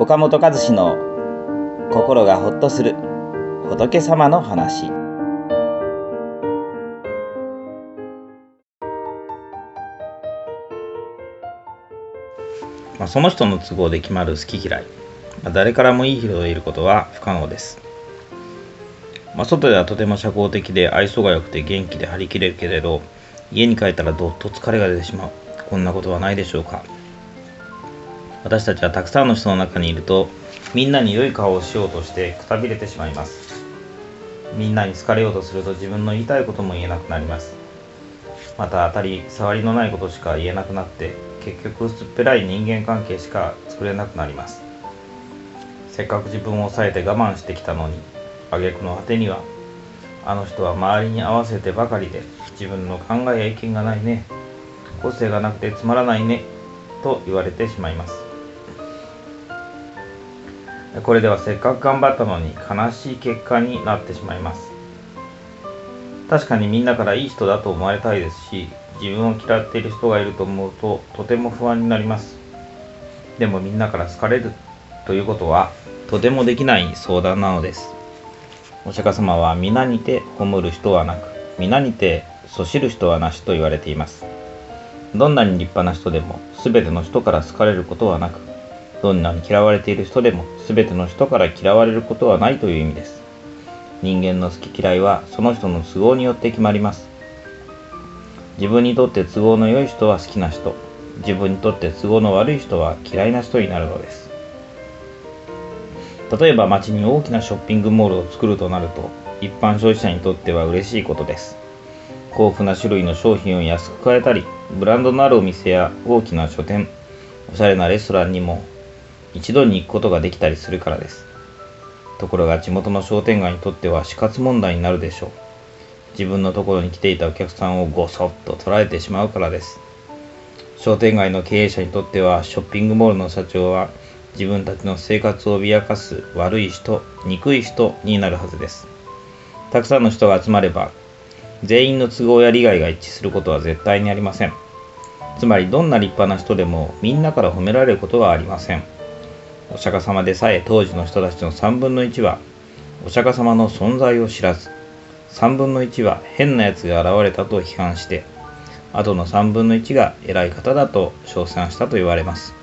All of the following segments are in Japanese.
岡本和志の心がほっとする仏様の話。まあ、その人の都合で決まる好き嫌い、まあ、誰からもいい人を得ることは不可能です。まあ、外ではとても社交的で愛想が良くて元気で張り切れるけれど家に帰ったらどっと疲れが出てしまう。こんなことはないでしょうか。私たちはたくさんの人の中にいるとみんなに良い顔をしようとしてくたびれてしまいます。みんなに好かれようとすると自分の言いたいことも言えなくなります。また当たり障りのないことしか言えなくなって結局薄っぺらい人間関係しか作れなくなります。せっかく自分を抑えて我慢してきたのに挙句の果てにはあの人は周りに合わせてばかりで自分の考えや意見がないね個性がなくてつまらないねと言われてしまいます。これではせっかく頑張ったのに悲しい結果になってしまいます。確かにみんなからいい人だと思われたいですし自分を嫌っている人がいると思うととても不安になります。でもみんなから好かれるということはとてもできない相談なのです。お釈迦様は皆にて褒る人はなく皆にてそしる人はなしと言われています。どんなに立派な人でも全ての人から好かれることはなくどんなに嫌われている人でも全ての人から嫌われることはないという意味です。人間の好き嫌いはその人の都合によって決まります。自分にとって都合の良い人は好きな人。自分にとって都合の悪い人は嫌いな人になるのです。例えば街に大きなショッピングモールを作るとなると一般消費者にとっては嬉しいことです。豊富な種類の商品を安く買えたりブランドのあるお店や大きな書店おしゃれなレストランにも一度に行くことができたりするからです。ところが地元の商店街にとっては死活問題になるでしょう。自分のところに来ていたお客さんをごそっと捉えてしまうからです。商店街の経営者にとってはショッピングモールの社長は自分たちの生活を脅かす悪い人憎い人になるはずです。たくさんの人が集まれば全員の都合や利害が一致することは絶対にありません。つまりどんな立派な人でもみんなから褒められることはありません。お釈迦様でさえ当時の人たちの3分の1はお釈迦様の存在を知らず3分の1は変なやつが現れたと批判してあとの3分の1が偉い方だと称賛したと言われます。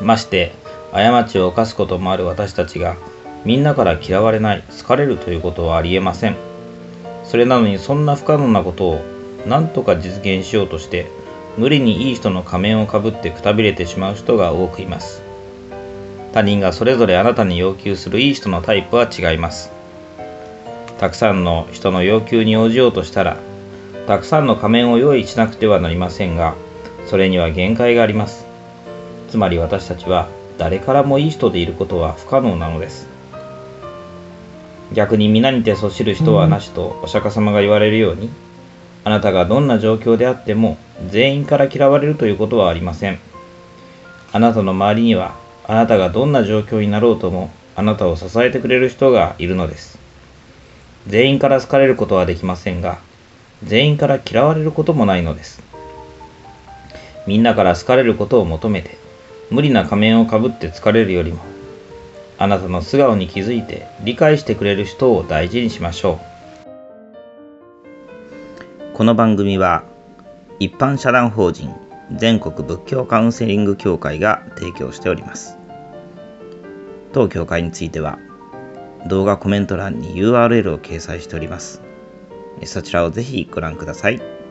まして過ちを犯すこともある私たちがみんなから嫌われない好かれるということはありえません。それなのにそんな不可能なことを何とか実現しようとして無理にいい人の仮面をかぶってくたびれてしまう人が多くいます。他人がそれぞれあなたに要求するいい人のタイプは違います。たくさんの人の要求に応じようとしたらたくさんの仮面を用意しなくてはなりませんがそれには限界があります。つまり私たちは誰からもいい人でいることは不可能なのです。逆に皆にてそしる人はなしとお釈迦様が言われるようにあなたがどんな状況であっても全員から嫌われるということはありません。あなたの周りにはあなたがどんな状況になろうともあなたを支えてくれる人がいるのです。全員から好かれることはできませんが全員から嫌われることもないのです。みんなから好かれることを求めて無理な仮面をかぶって疲れるよりもあなたの素顔に気づいて理解してくれる人を大事にしましょう。この番組は一般社団法人全国仏教カウンセリング協会が提供しております当協会については動画コメント欄に URL を掲載しておりますそちらをぜひご覧ください。